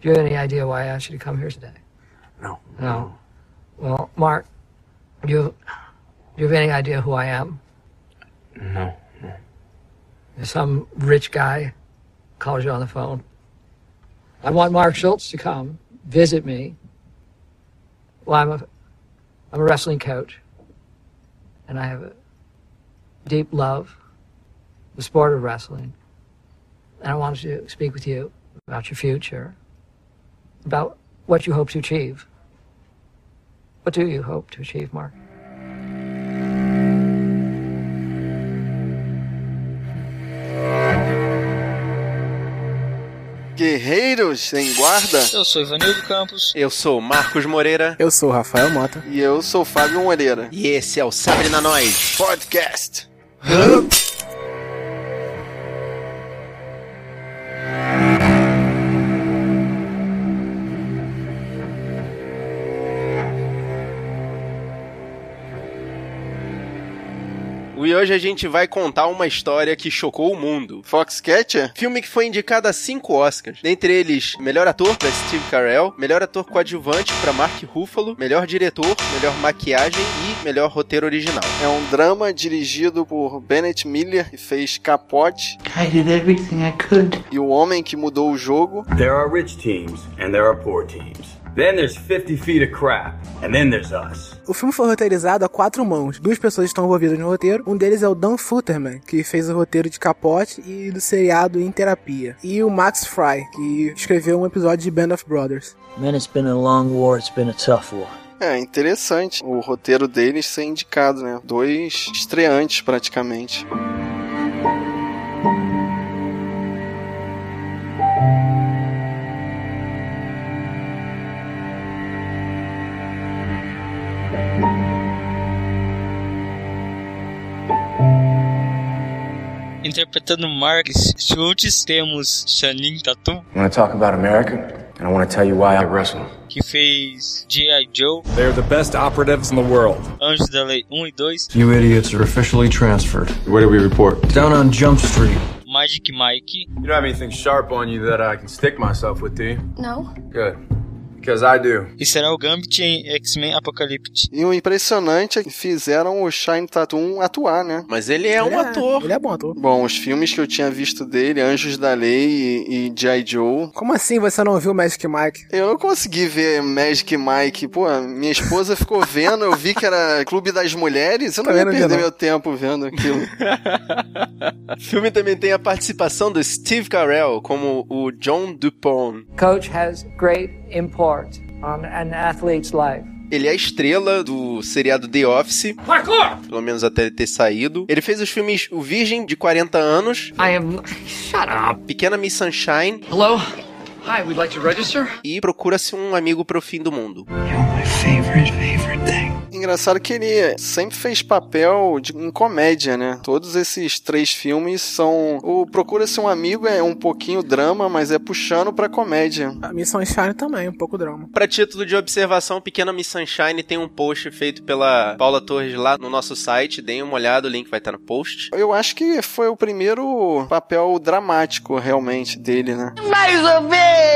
Do you have any idea why I asked you to come here today? No. No. Well, Mark, do you, do you have any idea who I am? No. no. Some rich guy calls you on the phone. I want Mark Schultz to come visit me. Well, I'm a, I'm a wrestling coach, and I have a deep love for the sport of wrestling. And I wanted to speak with you about your future, about what you hope to achieve. What do you hope to achieve, Mark? Guerreiros sem guarda. Eu sou Ivanildo Campos. Eu sou Marcos Moreira. Eu sou o Rafael Mota. E eu sou Fábio Moreira. E esse é o Sabrina Nós Podcast. Hoje a gente vai contar uma história que chocou o mundo. Foxcatcher? Filme que foi indicado a cinco Oscars. Dentre eles, melhor ator para Steve Carell, melhor ator coadjuvante para Mark Ruffalo, melhor diretor, melhor maquiagem e melhor roteiro original. É um drama dirigido por Bennett Miller, que fez Capote. I did everything I could. E o homem que mudou o jogo. There are rich teams and there are poor teams. Then there's 50 feet of crap. And then there's us. O filme foi roteirizado a quatro mãos. Duas pessoas estão envolvidas no roteiro. Um deles é o Dan Futterman, que fez o roteiro de Capote e do seriado Em Terapia. E o Max Fry, que escreveu um episódio de Band of Brothers. Man, it's been a long war. It's been a tough war. É interessante o roteiro deles ser indicado, né? Dois estreantes praticamente. Interpretando Marcus Schultz, temos Channing Tatum. Want to talk about America, and I want to tell you why I wrestle. Que fez G.I. Joe. They're the best operatives in the world. Anjos da Lei 1 e 2. You idiots are officially transferred. Where do we report? Down on Jump Street. Magic Mike. You don't have anything sharp on you that I can stick myself with, do you? No. Good. Because I do. E será o Gambit em X-Men Apocalypse. E o impressionante é que fizeram o Shine Tatum atuar, né? Mas ele é um ator. Ele é bom ator. Bom, os filmes que eu tinha visto dele, Anjos da Lei e, e G.I. Joe. Como assim você não viu Magic Mike? Eu não consegui ver Magic Mike. Pô, minha esposa ficou vendo, eu vi que era Clube das Mulheres, eu não ia perder meu tempo vendo aquilo. o filme também tem a participação do Steve Carell como o John Dupont. Coach has great import on an athlete's life. Ele é a estrela do seriado The Office. Parkour! Pelo menos até ele ter saído. Ele fez os filmes O Virgem de 40 anos. I am. Shut up. Pequena Miss Sunshine. Hello? Hi, we'd like to register. E Procura-se um Amigo pro Fim do Mundo. You're my favorite, favorite thing. Engraçado que ele sempre fez papel de, em comédia, né? Todos esses três filmes são. O Procura-se um Amigo é um pouquinho drama, mas é puxando pra comédia. A Miss Sunshine também, um pouco drama. Pra título de observação, Pequena Miss Sunshine tem um post feito pela Paula Torres lá no nosso site. Deem uma olhada, o link vai estar no post. Eu acho que foi o primeiro papel dramático, realmente, dele, né? Mais ou menos,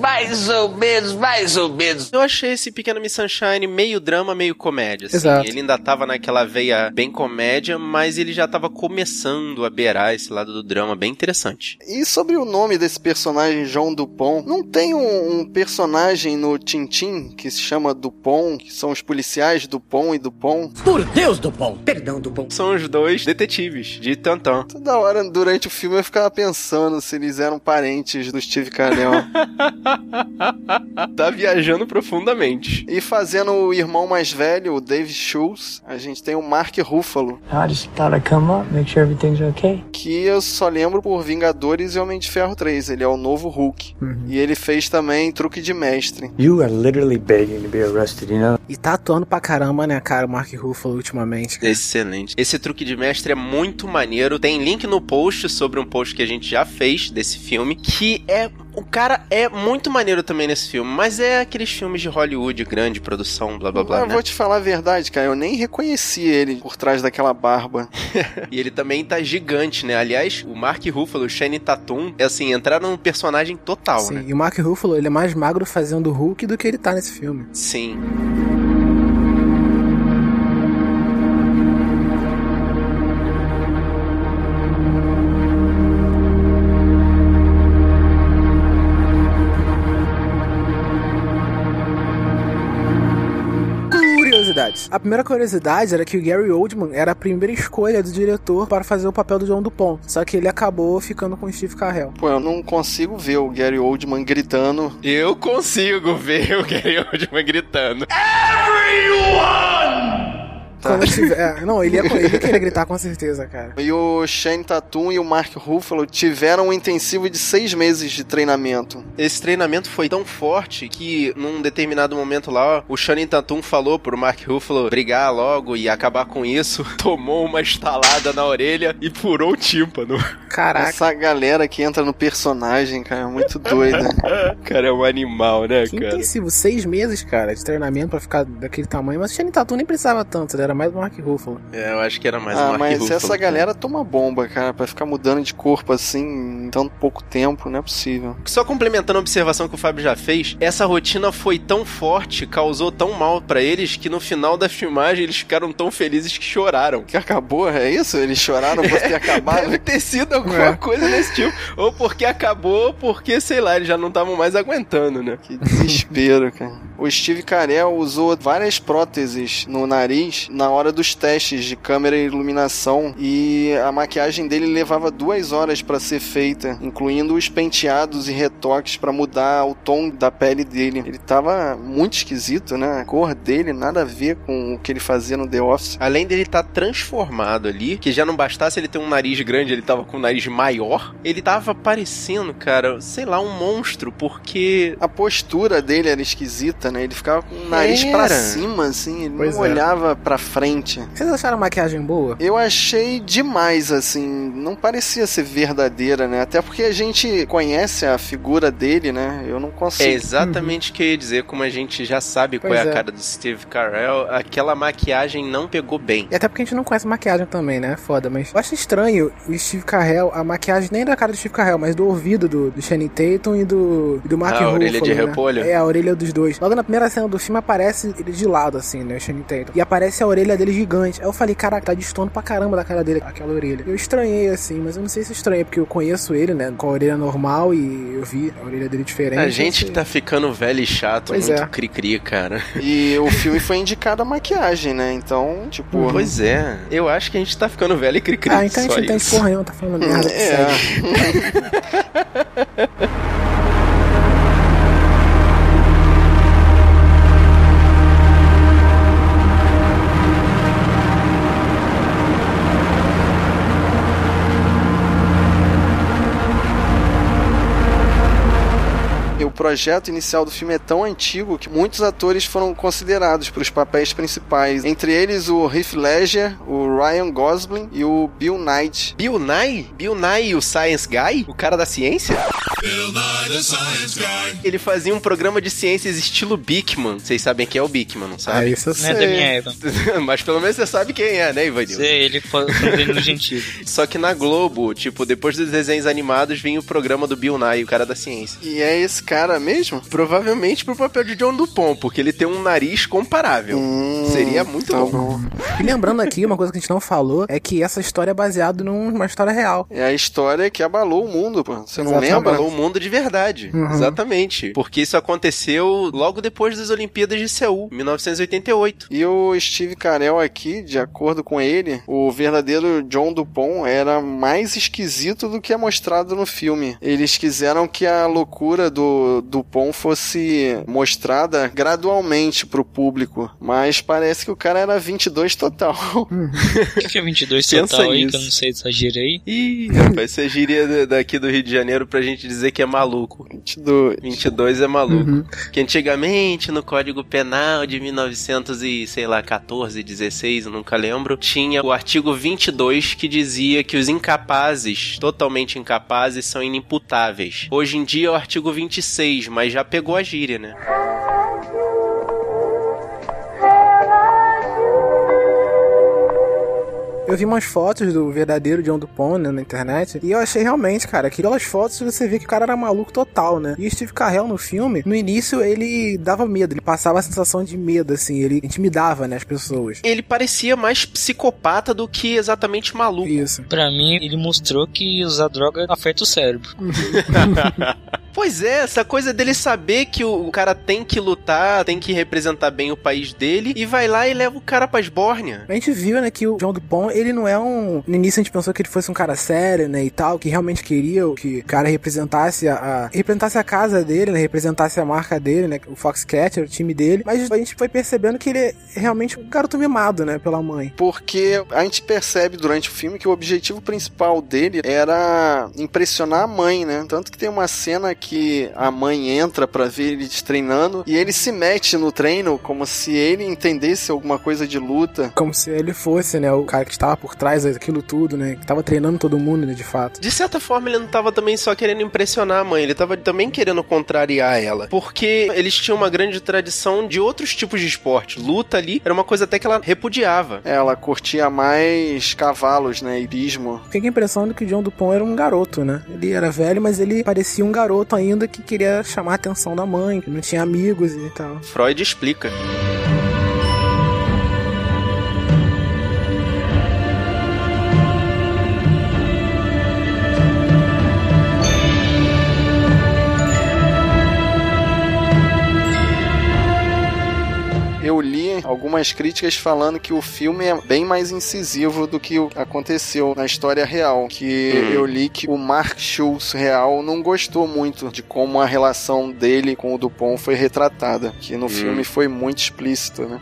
mais ou menos, mais ou menos. Eu achei esse Pequena Miss Sunshine meio drama, meio comédia. Assim. Exato. Ele ainda tava naquela veia bem comédia, mas ele já tava começando a beirar esse lado do drama bem interessante. E sobre o nome desse personagem, João Dupont, não tem um, um personagem no Tintim que se chama Dupont, que são os policiais Dupont e Dupont? Por Deus, Dupont! Perdão, Dupont. São os dois detetives de Tantan. Toda hora, durante o filme, eu ficava pensando se eles eram parentes do Steve Carell. tá viajando profundamente. E fazendo o irmão mais velho, o Dave Schultz, a gente tem o Mark Ruffalo. I just thought I'd come up, make sure everything's okay. Que eu só lembro por Vingadores e Homem de Ferro 3. Ele é o novo Hulk. Uhum. E ele fez também Truque de Mestre. You are literally begging to be arrested, you know? E tá atuando pra caramba, né, cara, o Mark Ruffalo ultimamente. Cara. Excelente. Esse truque de mestre é muito maneiro. Tem link no post sobre um post que a gente já fez desse filme, que é O cara é muito maneiro também nesse filme, mas é aqueles filmes de Hollywood, grande produção, blá blá blá. Mas né? vou te falar a verdade, cara. Eu nem reconheci ele por trás daquela barba. E ele também tá gigante, né? Aliás, o Mark Ruffalo, o Shane Tatum, é assim, entraram num personagem total, Sim, né? e o Mark Ruffalo, ele é mais magro fazendo Hulk do que ele tá nesse filme. Sim. Primeira curiosidade era que o Gary Oldman era a primeira escolha do diretor para fazer o papel do John Dupont. Só que ele acabou ficando com o Steve Carell. Pô, eu não consigo ver o Gary Oldman gritando. Eu consigo ver o Gary Oldman gritando. Quando tiver. é, não, ele ia, ele ia querer gritar com certeza, cara. E o Shane Tatum e o Mark Ruffalo tiveram um intensivo de seis meses de treinamento. Esse treinamento foi tão forte que, num determinado momento lá, o Shannon Tatum falou pro Mark Ruffalo brigar logo e acabar com isso, tomou uma estalada na orelha e furou o tímpano. Caraca. Essa galera que entra no personagem, cara, é muito doida. cara, é um animal, né, Que cara? intensivo, seis meses, cara, de treinamento pra ficar daquele tamanho. Mas o Channing Tatum nem precisava tanto, ele era mais Mark Ruffalo. É, eu acho que era mais ah, Mark mas Ruffalo. essa galera toma bomba, cara, pra ficar mudando de corpo assim em tão pouco tempo, não é possível. Só complementando a observação que o Fábio já fez, essa rotina foi tão forte, causou tão mal pra eles, que no final da filmagem eles ficaram tão felizes que choraram. Que acabou, é isso? Eles choraram por ter acabado? Deve ter sido alguma É. coisa desse tipo. Ou porque acabou, ou porque, sei lá, eles já não estavam mais aguentando, né? Que desespero, cara. O Steve Carell usou várias próteses no nariz na hora dos testes de câmera e iluminação e a maquiagem dele levava duas horas pra ser feita, incluindo os penteados e retoques pra mudar o tom da pele dele. Ele tava muito esquisito, né? A cor dele nada a ver com o que ele fazia no The Office. Além dele estar transformado ali, que já não bastasse ele ter um nariz grande, ele tava com um nariz maior, ele tava parecendo, cara, sei lá, um monstro, porque A postura dele era esquisita, né? Ele ficava com o nariz Era. pra cima, assim, ele Pois não é. olhava pra frente. Vocês acharam a maquiagem boa? Eu achei demais, assim, não parecia ser verdadeira, né? Até porque a gente conhece a figura dele, né? Eu não é consigo. exatamente o que eu ia dizer, como a gente já sabe qual Pois é a é. cara do Steve Carell, aquela maquiagem não pegou bem. E até porque a gente não conhece maquiagem também, né? Foda, mas eu acho estranho o Steve Carell, a maquiagem nem da cara do Steve Carell, mas do ouvido do, do Channing Tatum e do, e do Mark Ah, a Ruffalo, orelha de né? repolho? É, a orelha dos dois. Logo na primeira cena do filme aparece ele de lado, assim, né? O Channing Tatum. E aparece a orelha dele gigante. Aí eu falei, caraca, tá destoando pra caramba da cara dele, aquela orelha. Eu estranhei, assim, mas eu não sei se estranhei, porque eu conheço ele, né? Com a orelha normal e eu vi a orelha dele diferente. A gente sei. tá ficando velho e chato, Pois muito é. cri-cri, cara. E o filme foi indicado a maquiagem, né? Então, tipo. Pois é, eu acho que a gente tá ficando velho e cri-cri. Ah, então a gente não tem isso. porra nenhuma, tá falando merda. É. projeto inicial do filme é tão antigo que muitos atores foram considerados para os papéis principais. Entre eles o Heath Ledger, o Ryan Gosling e o Bill Knight. Bill Nye? Bill Nye, o Science Guy? O cara da ciência? Ele fazia um programa de ciências estilo Bigman. Vocês sabem quem é o Bigman, não Ah, sabem? isso eu Não é da sei. minha época. Mas pelo menos você sabe quem é, né, Ivanil? Sei, ele foi no Gentili. Só que na Globo, tipo, depois dos desenhos animados, vinha o programa do Bill Nye, o cara da ciência. E é esse cara mesmo? Provavelmente pro papel de John Dupont, porque ele tem um nariz comparável. Hum, Seria muito tá bom. E lembrando aqui, uma coisa que a gente não falou é que essa história é baseada numa história real. É a história que abalou o mundo, pô. Você não Exatamente. lembra? Abalou o mundo de verdade. Uhum. Exatamente. Porque isso aconteceu logo depois das Olimpíadas de Seul, 1988. E o Steve Carell aqui, de acordo com ele, o verdadeiro John Dupont era mais esquisito do que é mostrado no filme. Eles quiseram que a loucura do do Dupont fosse mostrada gradualmente pro público, mas parece que o cara era 22 total. O que, que é 22 Pensa total aí, que eu não sei dessa gíria aí? Ih, rapaz, você giria da- daqui do Rio de Janeiro pra gente dizer que é maluco. 22. 22 é maluco. Uhum. Que antigamente no Código Penal de 1900 e sei lá 14, 16, eu nunca lembro, tinha o artigo 22 que dizia que os incapazes, totalmente incapazes, são inimputáveis. Hoje em dia é o artigo 26, mas já pegou a gíria, né? Eu vi umas fotos do verdadeiro John Dupont né, na internet e eu achei realmente, cara, que pelas fotos você vê que o cara era maluco total, né? E o Steve Carell no filme, no início ele dava medo, ele passava a sensação de medo, assim, ele intimidava, né, as pessoas. Ele parecia mais psicopata do que exatamente maluco. Isso. Pra mim, ele mostrou que usar droga afeta o cérebro. Pois é, essa coisa dele saber que o cara tem que lutar, tem que representar bem o país dele, e vai lá e leva o cara pra esbórnia. A gente viu, né, que o John Dupont, ele não é um... No início a gente pensou que ele fosse um cara sério, né, e tal, que realmente queria que o cara representasse a... a- representasse a casa dele, né, representasse a marca dele, né, o Foxcatcher, o time dele. Mas a gente foi percebendo que ele é realmente um garoto mimado, né, pela mãe. Porque a gente percebe durante o filme que o objetivo principal dele era impressionar a mãe, né? Tanto que tem uma cena que a mãe entra pra ver eles treinando e ele se mete no treino como se ele entendesse alguma coisa de luta. Como se ele fosse, né, o cara que estava por trás daquilo tudo, né, que tava treinando todo mundo, né, de fato. De certa forma, ele não tava também só querendo impressionar a mãe, ele tava também querendo contrariar ela. Porque eles tinham uma grande tradição de outros tipos de esporte. Luta ali era uma coisa até que ela repudiava. Ela curtia mais cavalos, né? Ibismo. Fiquei com a impressão de que o John Dupont era um garoto, né? Ele era velho, mas ele parecia um garoto ainda que queria chamar a atenção da mãe, que não tinha amigos e tal. Freud explica. Algumas críticas falando que o filme é bem mais incisivo do que o que aconteceu na história real. Que Hum. eu li que o Mark Schultz real não gostou muito de como a relação dele com o Dupont foi retratada. Que no filme foi muito explícito, né?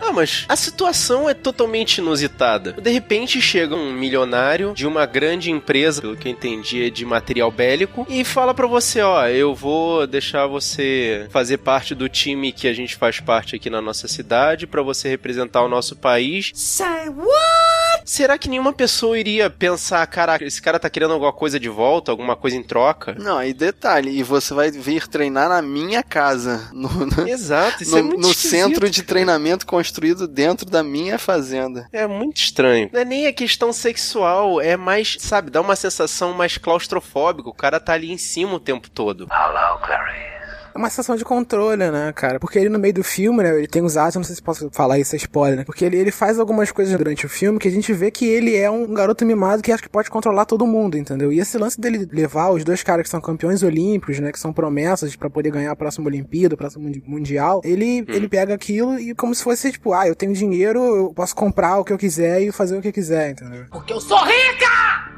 Ah, mas a situação é totalmente inusitada. De repente chega um milionário de uma grande empresa, pelo que eu entendi, é de material bélico, e fala pra você, ó, eu vou deixar você fazer parte do time que a gente faz parte aqui na nossa cidade pra você representar o nosso país. Say what? Será que nenhuma pessoa iria pensar, caraca, esse cara tá querendo alguma coisa de volta, alguma coisa em troca? Não, e detalhe, e você vai vir treinar na minha casa. No, no- Exato, isso no- é muito no centro de treinamento construído dentro da minha fazenda. É muito estranho. Não é nem a questão sexual, é mais, sabe, dá uma sensação mais claustrofóbica. O cara tá ali em cima o tempo todo. Hello, Clarice. É uma sensação de controle, né, cara? Porque ele no meio do filme, né, ele tem os atos, eu não sei se posso falar isso, é spoiler, né? Porque ele, ele faz algumas coisas durante o filme que a gente vê que ele é um garoto mimado que acha que pode controlar todo mundo, entendeu? E esse lance dele levar os dois caras que são campeões olímpicos, né, que são promessas pra poder ganhar a próxima Olimpíada, o próximo mundi- Mundial, ele, ele pega aquilo e como se fosse, tipo, ah, eu tenho dinheiro, eu posso comprar o que eu quiser e fazer o que eu quiser, entendeu? Porque eu sou rica!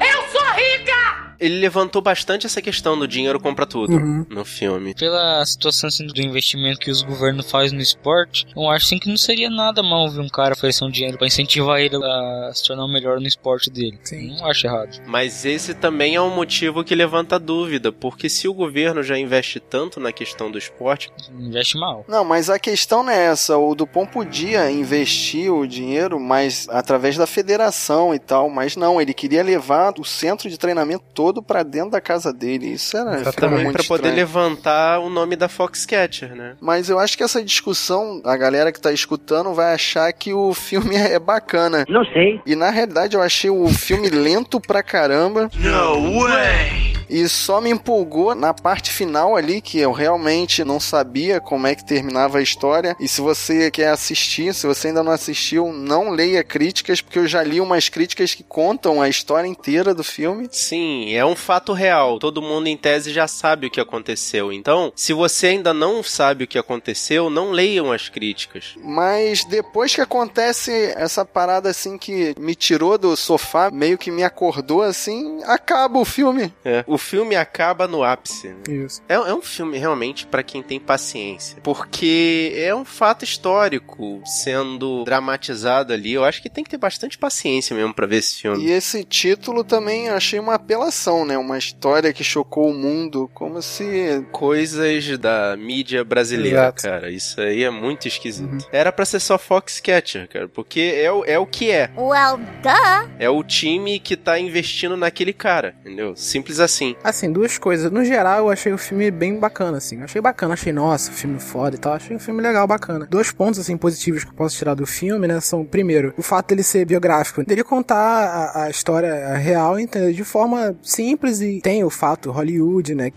Eu sou rica! Ele levantou bastante essa questão do dinheiro compra tudo Uhum. no filme. Pela situação assim, do investimento que os governos fazem no esporte, eu acho assim, que não seria nada mal ver um cara oferecer um dinheiro pra incentivar ele a se tornar o melhor no esporte dele. Sim. Não acho errado. Mas esse também é um motivo que levanta dúvida, porque se o governo já investe tanto na questão do esporte, Investe mal. Não, mas a questão não é essa. O Dupont podia investir o dinheiro, mas através da federação e tal. Mas não, ele queria levar o centro de treinamento todo pra dentro da casa dele. Isso era muito pra poder levantar o nome da Foxcatcher, né? Mas eu acho que essa discussão, a galera que tá escutando vai achar que o filme é bacana. Não sei. E na realidade eu achei o filme lento pra caramba. No way! E só me empolgou na parte final ali, que eu realmente não sabia como é que terminava a história. E se você quer assistir, se você ainda não assistiu, não leia críticas, porque eu já li umas críticas que contam a história inteira do filme. Sim, é um fato real. Todo mundo em tese já sabe o que aconteceu. Então, se você ainda não sabe o que aconteceu, não leiam as críticas. Mas depois que acontece essa parada assim que me tirou do sofá, meio que me acordou assim, acaba o filme. É. O filme acaba no ápice. né? Isso. É, é um filme realmente pra quem tem paciência. Porque é um fato histórico sendo dramatizado ali. Eu acho que tem que ter bastante paciência mesmo pra ver esse filme. E esse título também achei uma apelação, né? Uma história que chocou o mundo, como se. Coisas da mídia brasileira, Exato. cara. Isso aí é muito esquisito. Era pra ser só Foxcatcher, cara. Porque é, o- é o que é. Well, duh. É o time que tá investindo naquele cara, entendeu? Simples assim. Assim, duas coisas. No geral, eu achei o filme bem bacana, assim. Eu achei bacana, achei, nossa, filme foda e tal. Achei um filme legal, bacana. Dois pontos, assim, positivos que eu posso tirar do filme, né? São, primeiro, o fato dele ser biográfico. Dele contar a, a história real, entendeu? De forma simples e tem o fato Hollywood, né?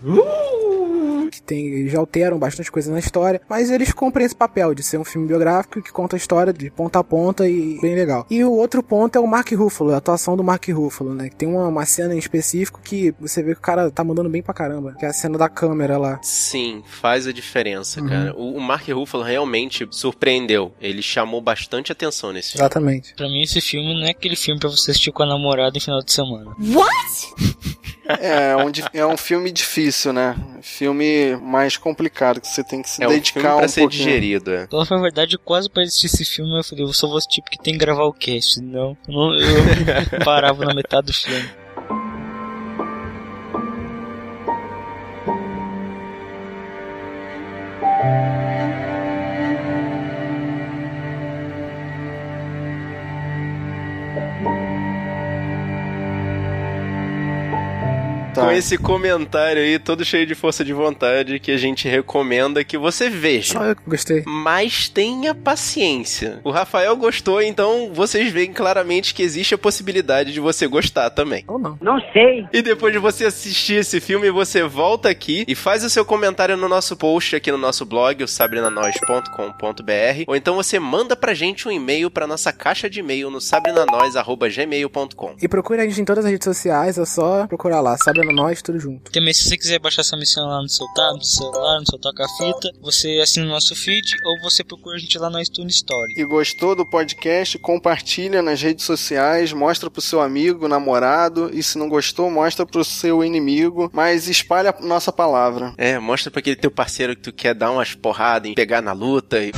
Que tem, eles já alteram bastante coisa na história, mas eles cumprem esse papel de ser um filme biográfico que conta a história de ponta a ponta e bem legal. E o outro ponto é o Mark Ruffalo, a atuação do Mark Ruffalo, né? Que tem uma, uma cena em específico que você vê que o cara tá mandando bem pra caramba, que é a cena da câmera lá. Sim, faz a diferença, Uhum. cara. O, o Mark Ruffalo realmente surpreendeu. Ele chamou bastante atenção nesse filme. Exatamente. Pra mim, esse filme não é aquele filme pra você assistir com a namorada em final de semana. What? É, um, di- é um filme difícil, né? Filme mais complicado, que você tem que se É um dedicar filme pra um ser pouquinho. digerido, é. Então, na verdade, quase pra assistir esse filme, eu falei, eu só vou assistir porque tem que gravar o cast, não. Eu, não, eu parava na metade do filme. Com esse comentário aí, todo cheio de força de vontade, que a gente recomenda que você veja. Só eu que gostei. Mas tenha paciência. O Rafael gostou, então vocês veem claramente que existe a possibilidade de você gostar também. Ou não. Não sei. E depois de você assistir esse filme, você volta aqui e faz o seu comentário no nosso post aqui no nosso blog, o sabrinanois.com.br, ou então você manda pra gente um e-mail pra nossa caixa de e-mail no sabrinanois.gmail.com. E procura a gente em todas as redes sociais, é só procurar lá, sabe no nós, tudo junto. Também, se você quiser baixar essa missão lá no seu tablet, no seu celular, no seu toca-fita, você assina o nosso feed ou você procura a gente lá no iTunes Story. E gostou do podcast, compartilha nas redes sociais, mostra pro seu amigo, namorado, e se não gostou, mostra pro seu inimigo, mas espalha a nossa palavra. É, mostra pra aquele teu parceiro que tu quer dar umas porradas e pegar na luta. e-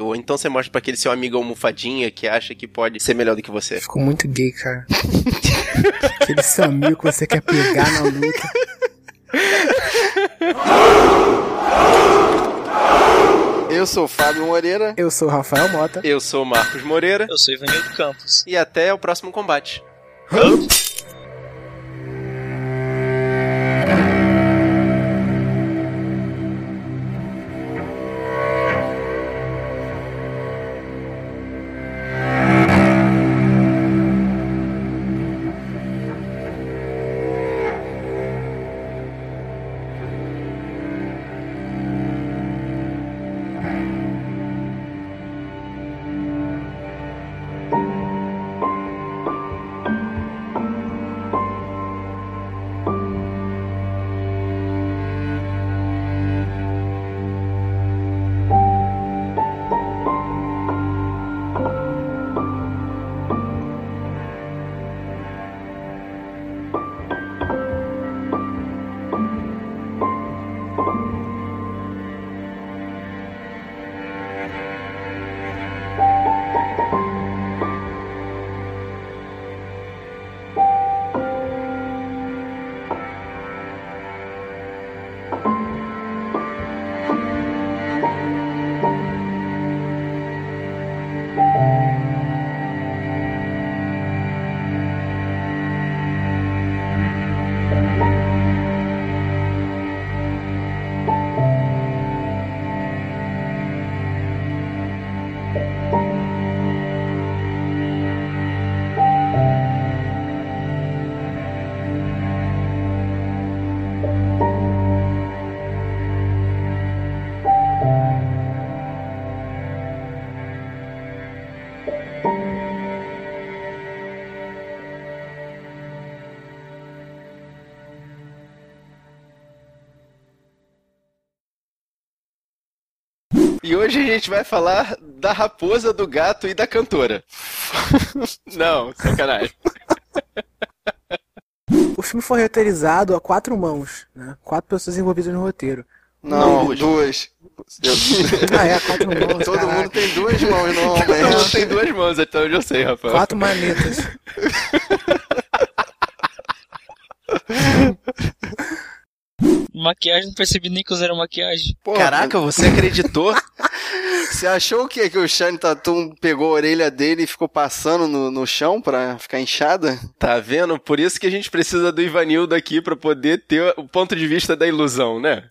Ou então você mostra pra aquele seu amigo almofadinha que acha que pode ser melhor do que você. Ficou muito gay, cara. Aquele seu amigo que você quer pegar na luta. Eu sou o Fábio Moreira. Eu sou o Rafael Mota. Eu sou o Marcos Moreira. Eu sou Ivanildo Campos. E até o próximo combate. E hoje a gente vai falar da raposa, do gato e da cantora. Não, sacanagem. O filme foi roteirizado a quatro mãos, né? Quatro pessoas envolvidas no roteiro. Não, Duas. duas. Ah, é, quatro mãos. Todo caraca. mundo tem duas mãos Todo mundo normalmente. tem duas mãos, até onde eu sei, Rafael. Quatro manetas. Maquiagem, não percebi nem que usaram maquiagem. Porra, Caraca, você acreditou? Você achou o quê? Que o Shane Tatum pegou a orelha dele e ficou passando no, no chão pra ficar inchada? Tá vendo? Por isso que a gente precisa do Ivanildo aqui pra poder ter o ponto de vista da ilusão, né?